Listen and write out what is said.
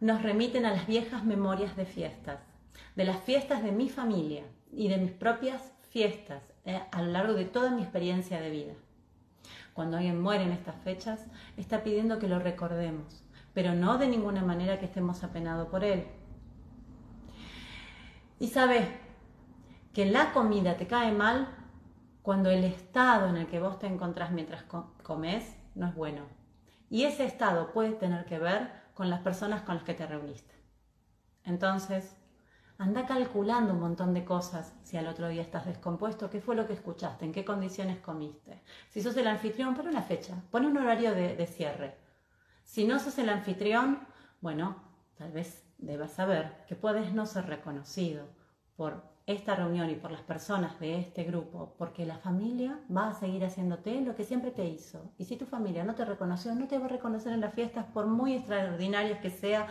nos remiten a las viejas memorias de fiestas, de las fiestas de mi familia y de mis propias fiestas eh, a lo largo de toda mi experiencia de vida. Cuando alguien muere en estas fechas, está pidiendo que lo recordemos, pero no de ninguna manera que estemos apenados por él. Y sabes que la comida te cae mal cuando el estado en el que vos te encontrás mientras comes no es bueno. Y ese estado puede tener que ver con las personas con las que te reuniste. Entonces, anda calculando un montón de cosas si al otro día estás descompuesto, qué fue lo que escuchaste, en qué condiciones comiste. Si sos el anfitrión, pon una fecha, pon un horario de, de cierre. Si no sos el anfitrión, bueno, tal vez debas saber que puedes no ser reconocido por esta reunión y por las personas de este grupo, porque la familia va a seguir haciéndote lo que siempre te hizo. Y si tu familia no te reconoció, no te va a reconocer en las fiestas, por muy extraordinarias que sea